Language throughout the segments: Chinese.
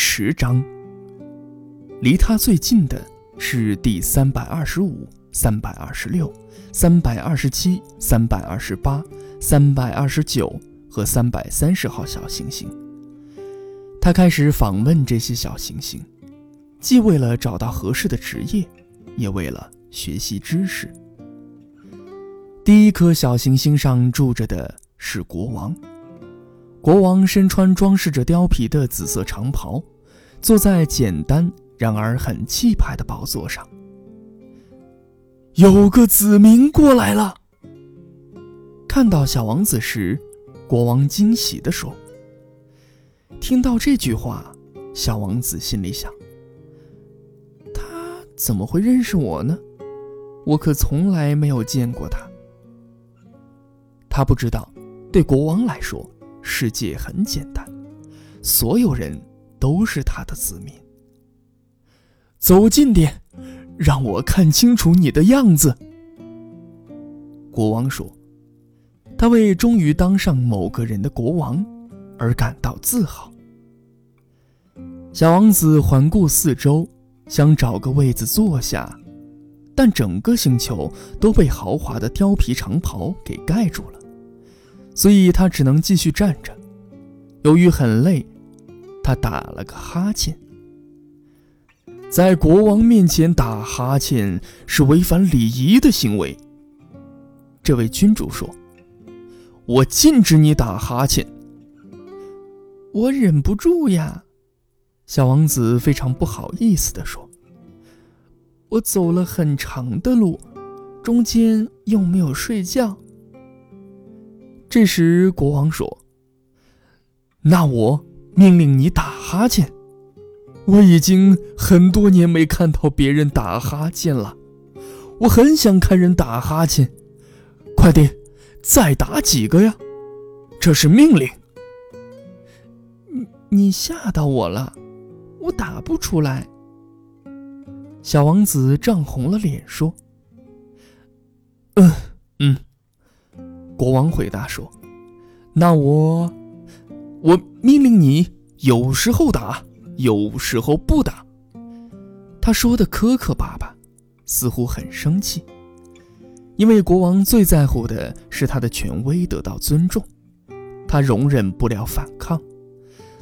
十章。离他最近的是第三百二十五、三百二十六、三百二十七、三百二十八、三百二十九和三百三十号小行星。他开始访问这些小行星，既为了找到合适的职业，也为了学习知识。第一颗小行星上住着的是国王。国王身穿装饰着貂皮的紫色长袍，坐在简单然而很气派的宝座上。有个子民过来了。看到小王子时，国王惊喜地说：“听到这句话，小王子心里想：他怎么会认识我呢？我可从来没有见过他。他不知道，对国王来说。”世界很简单，所有人都是他的子民。走近点，让我看清楚你的样子。国王说：“他为终于当上某个人的国王而感到自豪。”小王子环顾四周，想找个位子坐下，但整个星球都被豪华的貂皮长袍给盖住了。所以他只能继续站着。由于很累，他打了个哈欠。在国王面前打哈欠是违反礼仪的行为。这位君主说：“我禁止你打哈欠。”我忍不住呀，小王子非常不好意思地说：“我走了很长的路，中间又没有睡觉。”这时，国王说：“那我命令你打哈欠。我已经很多年没看到别人打哈欠了，我很想看人打哈欠。快点，再打几个呀！这是命令。”你你吓到我了，我打不出来。小王子涨红了脸说：“嗯嗯。”国王回答说：“那我，我命令你有时候打，有时候不打。”他说的磕磕巴巴，似乎很生气，因为国王最在乎的是他的权威得到尊重，他容忍不了反抗。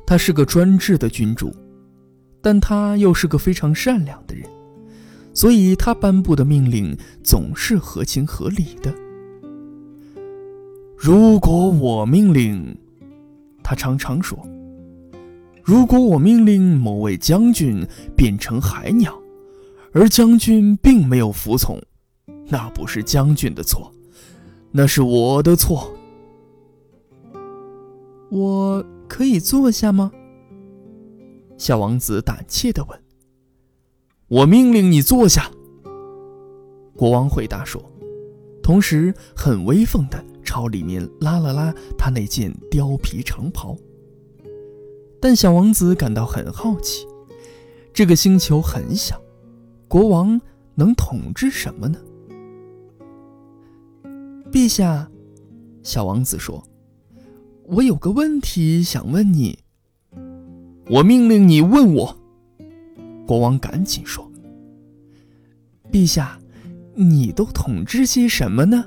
他是个专制的君主，但他又是个非常善良的人，所以他颁布的命令总是合情合理的。如果我命令，他常常说：“如果我命令某位将军变成海鸟，而将军并没有服从，那不是将军的错，那是我的错。”我可以坐下吗？小王子胆怯地问。“我命令你坐下。”国王回答说，同时很威风的。朝里面拉了拉他那件貂皮长袍，但小王子感到很好奇。这个星球很小，国王能统治什么呢？陛下，小王子说：“我有个问题想问你。”我命令你问我。国王赶紧说：“陛下，你都统治些什么呢？”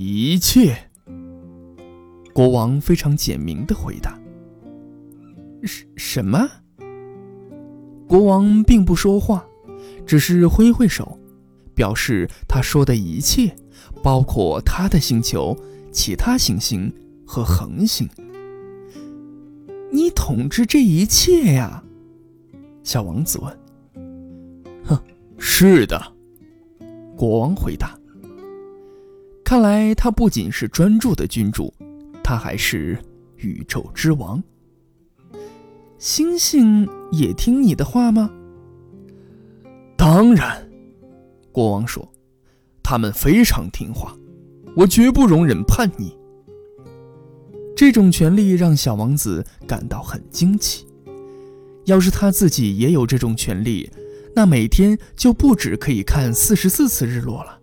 一切，国王非常简明的回答。什什么？国王并不说话，只是挥挥手，表示他说的一切，包括他的星球、其他行星和恒星。你统治这一切呀？小王子问。哼，是的，国王回答。看来他不仅是专注的君主，他还是宇宙之王。星星也听你的话吗？当然，国王说，他们非常听话，我绝不容忍叛逆。这种权利让小王子感到很惊奇。要是他自己也有这种权利，那每天就不止可以看四十四次日落了。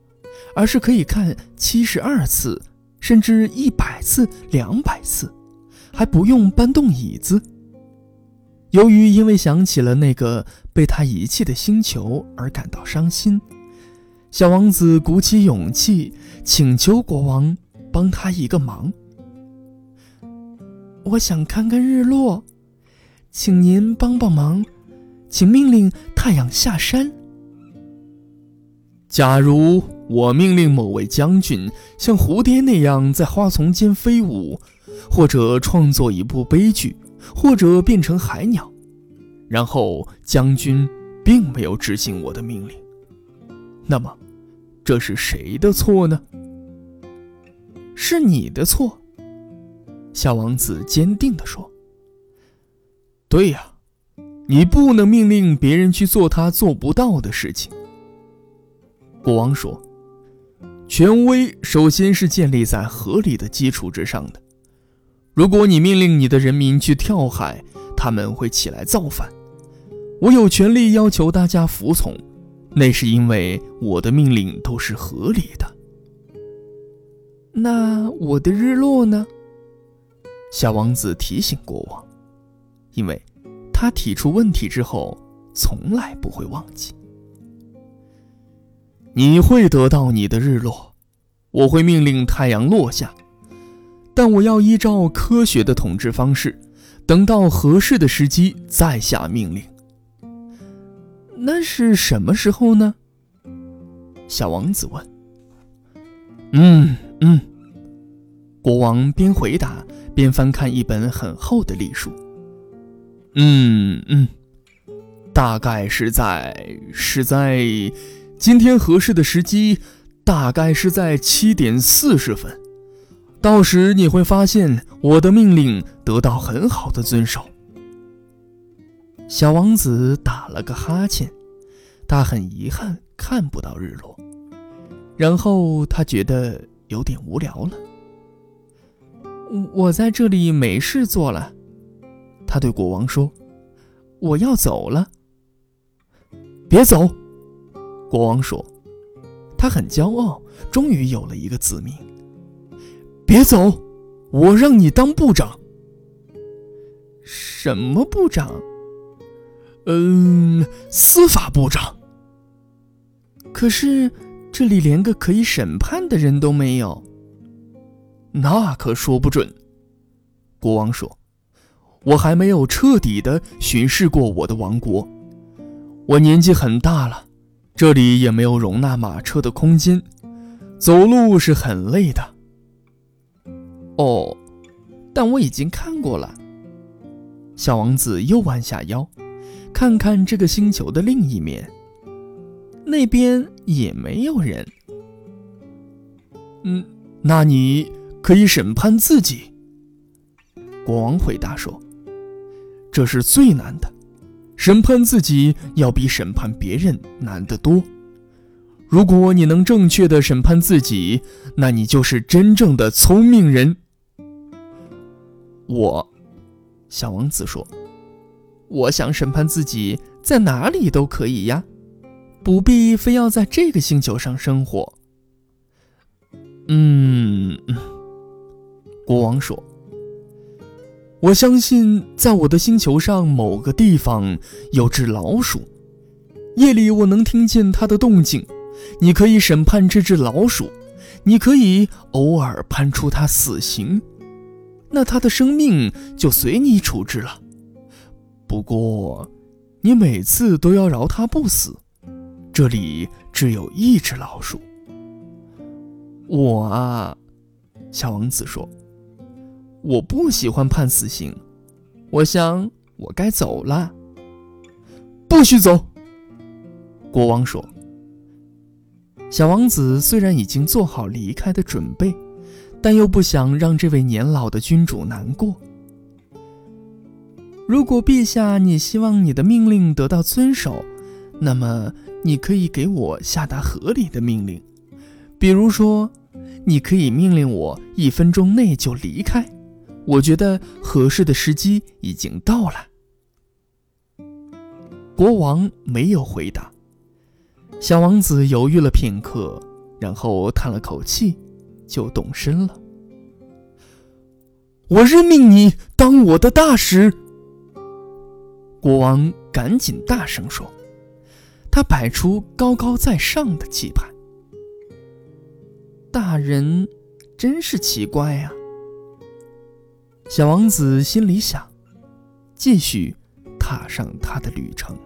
而是可以看七十二次，甚至一百次、两百次，还不用搬动椅子。由于因为想起了那个被他遗弃的星球而感到伤心，小王子鼓起勇气请求国王帮他一个忙。我想看看日落，请您帮帮忙，请命令太阳下山。假如我命令某位将军像蝴蝶那样在花丛间飞舞，或者创作一部悲剧。或者变成海鸟，然后将军并没有执行我的命令，那么这是谁的错呢？是你的错。小王子坚定地说：“对呀，你不能命令别人去做他做不到的事情。”国王说：“权威首先是建立在合理的基础之上的。”如果你命令你的人民去跳海，他们会起来造反。我有权利要求大家服从，那是因为我的命令都是合理的。那我的日落呢？小王子提醒国王，因为他提出问题之后从来不会忘记。你会得到你的日落，我会命令太阳落下。但我要依照科学的统治方式，等到合适的时机再下命令。那是什么时候呢？小王子问。嗯嗯，国王边回答边翻看一本很厚的历书。嗯嗯，大概是在是在今天合适的时机，大概是在七点四十分。到时你会发现我的命令得到很好的遵守。小王子打了个哈欠，他很遗憾看不到日落，然后他觉得有点无聊了。我在这里没事做了，他对国王说：“我要走了。”别走，国王说，他很骄傲，终于有了一个子民。别走，我让你当部长。什么部长？嗯，司法部长。可是这里连个可以审判的人都没有。那可说不准。国王说：“我还没有彻底的巡视过我的王国。我年纪很大了，这里也没有容纳马车的空间，走路是很累的。”哦，但我已经看过了。小王子又弯下腰，看看这个星球的另一面，那边也没有人。嗯，那你可以审判自己。国王回答说：“这是最难的，审判自己要比审判别人难得多。如果你能正确的审判自己，那你就是真正的聪明人。”我，小王子说：“我想审判自己，在哪里都可以呀，不必非要在这个星球上生活。”嗯，国王说：“我相信，在我的星球上某个地方有只老鼠，夜里我能听见它的动静。你可以审判这只老鼠，你可以偶尔判处它死刑。”那它的生命就随你处置了。不过，你每次都要饶它不死。这里只有一只老鼠。我啊，小王子说：“我不喜欢判死刑。我想我该走了。”不许走！国王说。小王子虽然已经做好离开的准备。但又不想让这位年老的君主难过。如果陛下你希望你的命令得到遵守，那么你可以给我下达合理的命令，比如说，你可以命令我一分钟内就离开。我觉得合适的时机已经到了。国王没有回答。小王子犹豫了片刻，然后叹了口气。就动身了。我任命你当我的大使。国王赶紧大声说：“他摆出高高在上的气派。”大人真是奇怪呀！小王子心里想，继续踏上他的旅程。